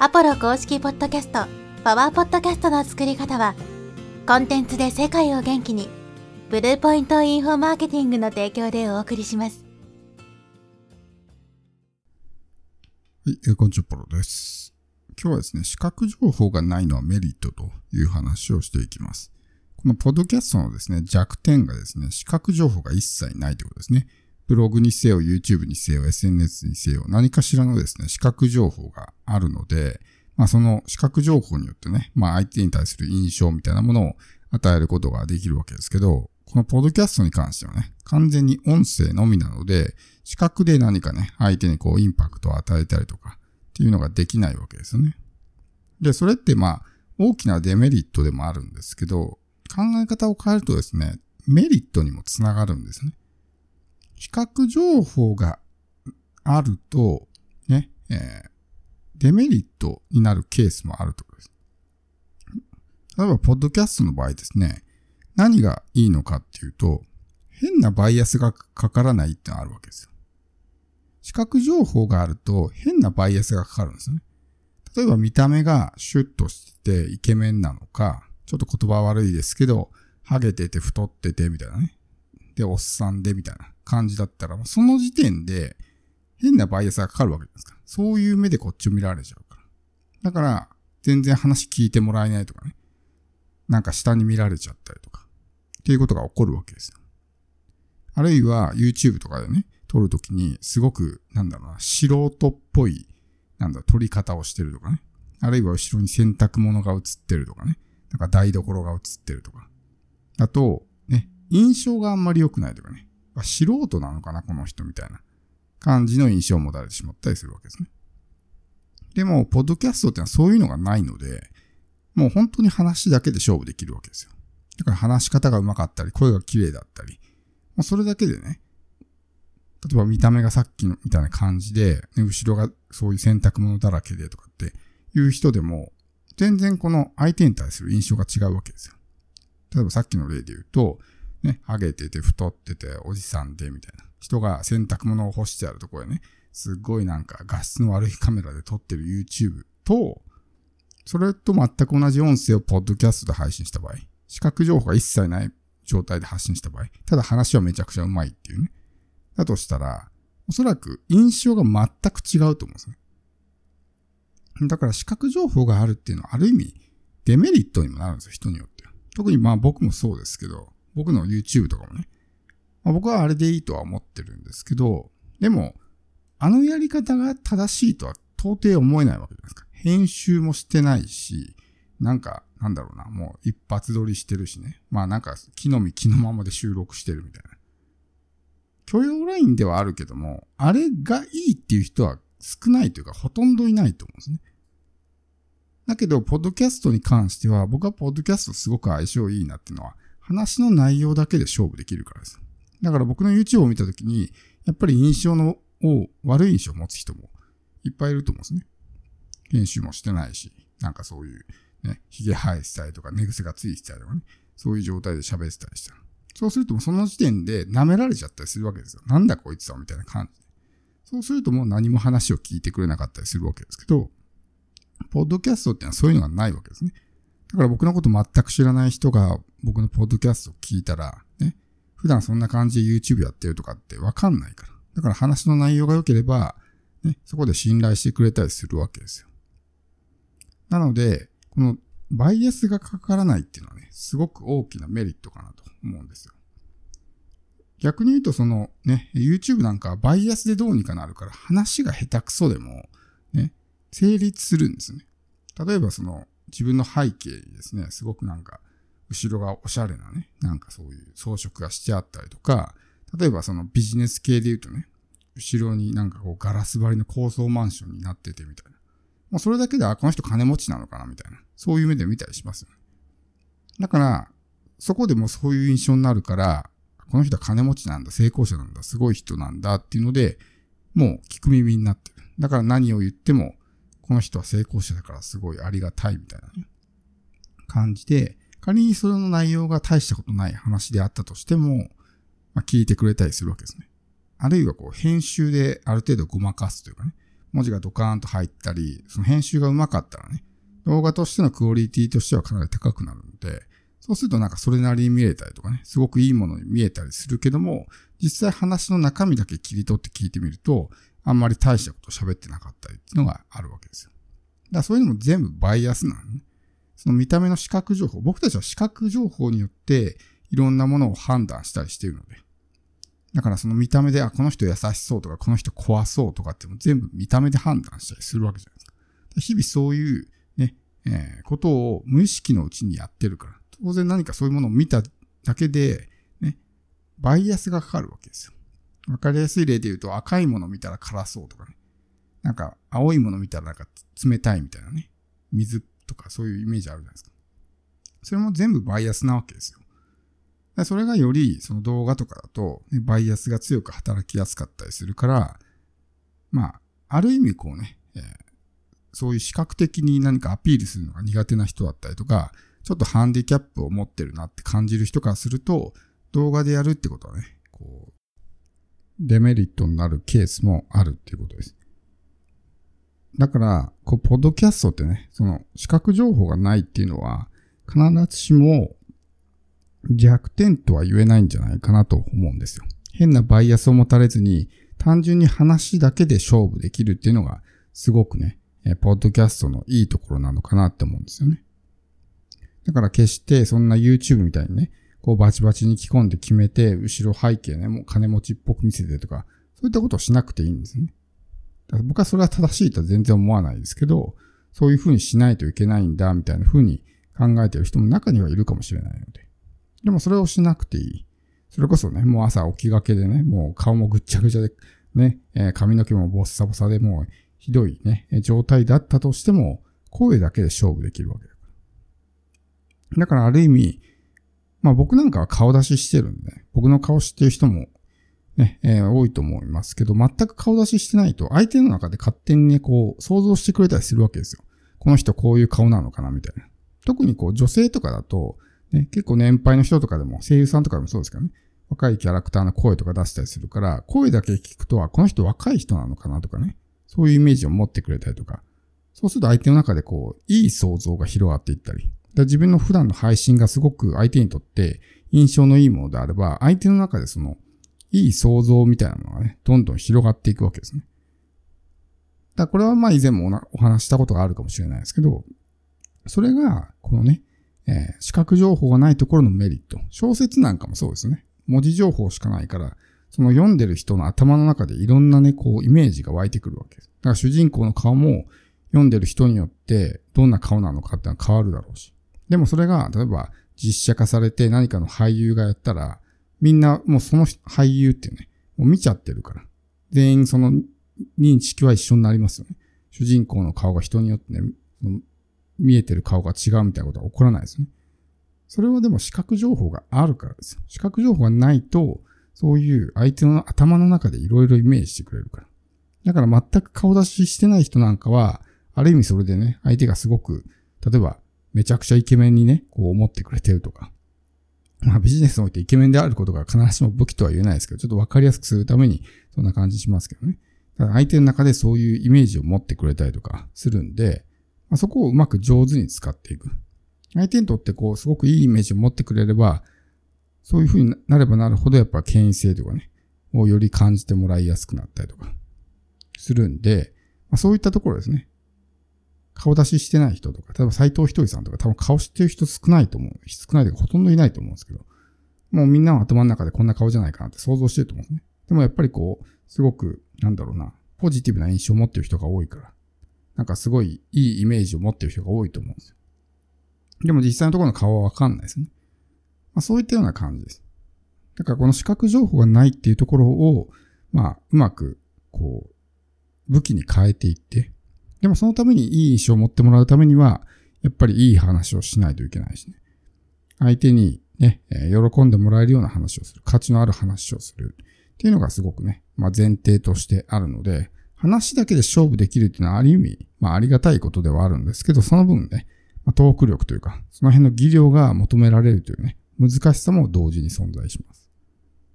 アポロ公式ポッドキャスト、パワーポッドキャストの作り方は、コンテンツで世界を元気に、ブルーポイントインフォマーケティングの提供でお送りします。はい、えーこんにちは、ポロです。今日はですね、視覚情報がないのはメリットという話をしていきます。このポッドキャストのですね、弱点がですね、視覚情報が一切ないということですね。ブログにせよ、YouTube にせよ、SNS にせよ、何かしらのですね、視覚情報があるので、まあその視覚情報によってね、まあ相手に対する印象みたいなものを与えることができるわけですけど、このポッドキャストに関してはね、完全に音声のみなので、視覚で何かね、相手にこうインパクトを与えたりとかっていうのができないわけですよね。で、それってまあ、大きなデメリットでもあるんですけど、考え方を変えるとですね、メリットにもつながるんですね。視覚情報があると、ね、えーデメリットになるケースもあるとことです。例えば、ポッドキャストの場合ですね、何がいいのかっていうと、変なバイアスがかからないってのがあるわけですよ。視覚情報があると変なバイアスがかかるんですよね。例えば見た目がシュッとしてイケメンなのか、ちょっと言葉悪いですけど、ハゲてて太っててみたいなね。で、おっさんでみたいな感じだったら、その時点で変なバイアスがかかるわけじゃないですか。そういう目でこっちを見られちゃうから。だから、全然話聞いてもらえないとかね。なんか下に見られちゃったりとか。っていうことが起こるわけですよ。あるいは YouTube とかでね、撮るときにすごく、なんだろうな、素人っぽい、なんだ、撮り方をしてるとかね。あるいは後ろに洗濯物が映ってるとかね。なんか台所が映ってるとか。あと、印象があんまり良くないとかね。素人なのかな、この人みたいな感じの印象を持たれてしまったりするわけですね。でも、ポッドキャストってのはそういうのがないので、もう本当に話だけで勝負できるわけですよ。だから話し方が上手かったり、声が綺麗だったり、もうそれだけでね、例えば見た目がさっきのみたいな感じで、ね後ろがそういう洗濯物だらけでとかっていう人でも、全然この相手に対する印象が違うわけですよ。例えばさっきの例で言うと、ね、ハゲてて太ってておじさんでみたいな人が洗濯物を干してあるところでね、すっごいなんか画質の悪いカメラで撮ってる YouTube と、それと全く同じ音声をポッドキャストで配信した場合、視覚情報が一切ない状態で発信した場合、ただ話はめちゃくちゃうまいっていうね。だとしたら、おそらく印象が全く違うと思うんですね。だから視覚情報があるっていうのはある意味デメリットにもなるんですよ、人によって。特にまあ僕もそうですけど、僕の YouTube とかもね。まあ、僕はあれでいいとは思ってるんですけど、でも、あのやり方が正しいとは到底思えないわけじゃないですか。編集もしてないし、なんか、なんだろうな、もう一発撮りしてるしね。まあなんか、木の実木のままで収録してるみたいな。許容ラインではあるけども、あれがいいっていう人は少ないというか、ほとんどいないと思うんですね。だけど、ポッドキャストに関しては、僕はポッドキャストすごく相性いいなっていうのは、話の内容だけで勝負できるからです。だから僕の YouTube を見たときに、やっぱり印象の、を、悪い印象を持つ人もいっぱいいると思うんですね。編集もしてないし、なんかそういう、ね、髭生えてたりとか、寝癖がついてたりとかね、そういう状態で喋ってたりしたら。そうするとその時点で舐められちゃったりするわけですよ。なんだこいつはみたいな感じで。そうするともう何も話を聞いてくれなかったりするわけですけど、ポッドキャストってのはそういうのがないわけですね。だから僕のこと全く知らない人が僕のポッドキャストを聞いたら、ね、普段そんな感じで YouTube やってるとかってわかんないから。だから話の内容が良ければ、ね、そこで信頼してくれたりするわけですよ。なので、このバイアスがかからないっていうのはね、すごく大きなメリットかなと思うんですよ。逆に言うとそのね、YouTube なんかはバイアスでどうにかなるから話が下手くそでも、ね、成立するんですね。例えばその自分の背景にですね、すごくなんか後ろがおしゃれなね、なんかそういう装飾がしてあったりとか、例えばそのビジネス系で言うとね、後ろになんかこうガラス張りの高層マンションになっててみたいな。もうそれだけで、あ、この人金持ちなのかなみたいな。そういう目で見たりしますよね。だから、そこでもそういう印象になるから、この人は金持ちなんだ、成功者なんだ、すごい人なんだっていうので、もう聞く耳になってる。だから何を言っても、この人は成功者だからすごいありがたいみたいな、感じで、仮にそれの内容が大したことない話であったとしても、まあ、聞いてくれたりするわけですね。あるいはこう編集である程度ごまかすというかね、文字がドカーンと入ったり、その編集がうまかったらね、動画としてのクオリティとしてはかなり高くなるので、そうするとなんかそれなりに見えたりとかね、すごくいいものに見えたりするけども、実際話の中身だけ切り取って聞いてみると、あんまり大したこと喋ってなかったりっていうのがあるわけですよ。だからそういうのも全部バイアスなのね。その見た目の視覚情報、僕たちは視覚情報によっていろんなものを判断したりしているので。だからその見た目で、あ、この人優しそうとか、この人怖そうとかっても全部見た目で判断したりするわけじゃないですか。日々そういうね、えー、ことを無意識のうちにやってるから。当然何かそういうものを見ただけで、ね、バイアスがかかるわけですよ。わかりやすい例で言うと赤いもの見たら辛そうとかね。なんか青いもの見たらなんか冷たいみたいなね。水とかそういうイメージあるじゃないですか。それも全部バイアスなわけですよ。それがよりその動画とかだと、ね、バイアスが強く働きやすかったりするから、まあ、ある意味こうね、えー、そういう視覚的に何かアピールするのが苦手な人だったりとか、ちょっとハンディキャップを持ってるなって感じる人からすると、動画でやるってことはね、こう、デメリットになるケースもあるっていうことです。だから、こう、ポッドキャストってね、その、視覚情報がないっていうのは、必ずしも弱点とは言えないんじゃないかなと思うんですよ。変なバイアスを持たれずに、単純に話だけで勝負できるっていうのが、すごくね、ポッドキャストのいいところなのかなって思うんですよね。だから決してそんな YouTube みたいにね、こうバチバチに着込んで決めて、後ろ背景ね、もう金持ちっぽく見せてとか、そういったことをしなくていいんですね。だから僕はそれは正しいとは全然思わないですけど、そういうふうにしないといけないんだ、みたいなふうに考えてる人も中にはいるかもしれないので。でもそれをしなくていい。それこそね、もう朝起きがけでね、もう顔もぐっちゃぐちゃで、ね、え、髪の毛もボッサボサでもうひどいね、状態だったとしても、声だけで勝負できるわけだから。だからある意味、まあ僕なんかは顔出ししてるんで、僕の顔知ってる人もね、えー、多いと思いますけど、全く顔出ししてないと、相手の中で勝手にね、こう、想像してくれたりするわけですよ。この人こういう顔なのかな、みたいな。特にこう、女性とかだと、ね、結構年配の人とかでも、声優さんとかでもそうですけどね、若いキャラクターの声とか出したりするから、声だけ聞くと、は、この人若い人なのかなとかね、そういうイメージを持ってくれたりとか、そうすると相手の中でこう、いい想像が広がっていったり、自分の普段の配信がすごく相手にとって印象のいいものであれば、相手の中でその、いい想像みたいなのがね、どんどん広がっていくわけですね。だこれはまあ以前もお話したことがあるかもしれないですけど、それが、このね、えー、視覚情報がないところのメリット。小説なんかもそうですね。文字情報しかないから、その読んでる人の頭の中でいろんなね、こう、イメージが湧いてくるわけです。だから主人公の顔も読んでる人によってどんな顔なのかってのは変わるだろうし。でもそれが、例えば実写化されて何かの俳優がやったら、みんなもうその俳優ってね、もう見ちゃってるから。全員その認識は一緒になりますよね。主人公の顔が人によってね、見えてる顔が違うみたいなことは起こらないですね。それはでも視覚情報があるからですよ。視覚情報がないと、そういう相手の頭の中でいろいろイメージしてくれるから。だから全く顔出ししてない人なんかは、ある意味それでね、相手がすごく、例えばめちゃくちゃイケメンにね、こう思ってくれてるとか。まあビジネスにおいてイケメンであることが必ずしも武器とは言えないですけど、ちょっとわかりやすくするためにそんな感じしますけどね。だ相手の中でそういうイメージを持ってくれたりとかするんで、まあ、そこをうまく上手に使っていく。相手にとってこう、すごくいいイメージを持ってくれれば、そういう風になればなるほどやっぱ権威性とかね、をより感じてもらいやすくなったりとかするんで、まあ、そういったところですね。顔出ししてない人とか、例えば斎藤ひとりさんとか多分顔知ってる人少ないと思う。少ないというかほとんどいないと思うんですけど、もうみんなは頭の中でこんな顔じゃないかなって想像してると思うんですね。でもやっぱりこう、すごく、なんだろうな、ポジティブな印象を持ってる人が多いから、なんかすごいいいイメージを持ってる人が多いと思うんですよ。でも実際のところの顔はわかんないですね。まあそういったような感じです。だからこの視覚情報がないっていうところを、まあうまく、こう、武器に変えていって、でもそのためにいい印象を持ってもらうためには、やっぱりいい話をしないといけないしね。相手にね、喜んでもらえるような話をする。価値のある話をする。っていうのがすごくね、まあ前提としてあるので、話だけで勝負できるっていうのはある意味、まあありがたいことではあるんですけど、その分ね、まあ、トーク力というか、その辺の技量が求められるというね、難しさも同時に存在します。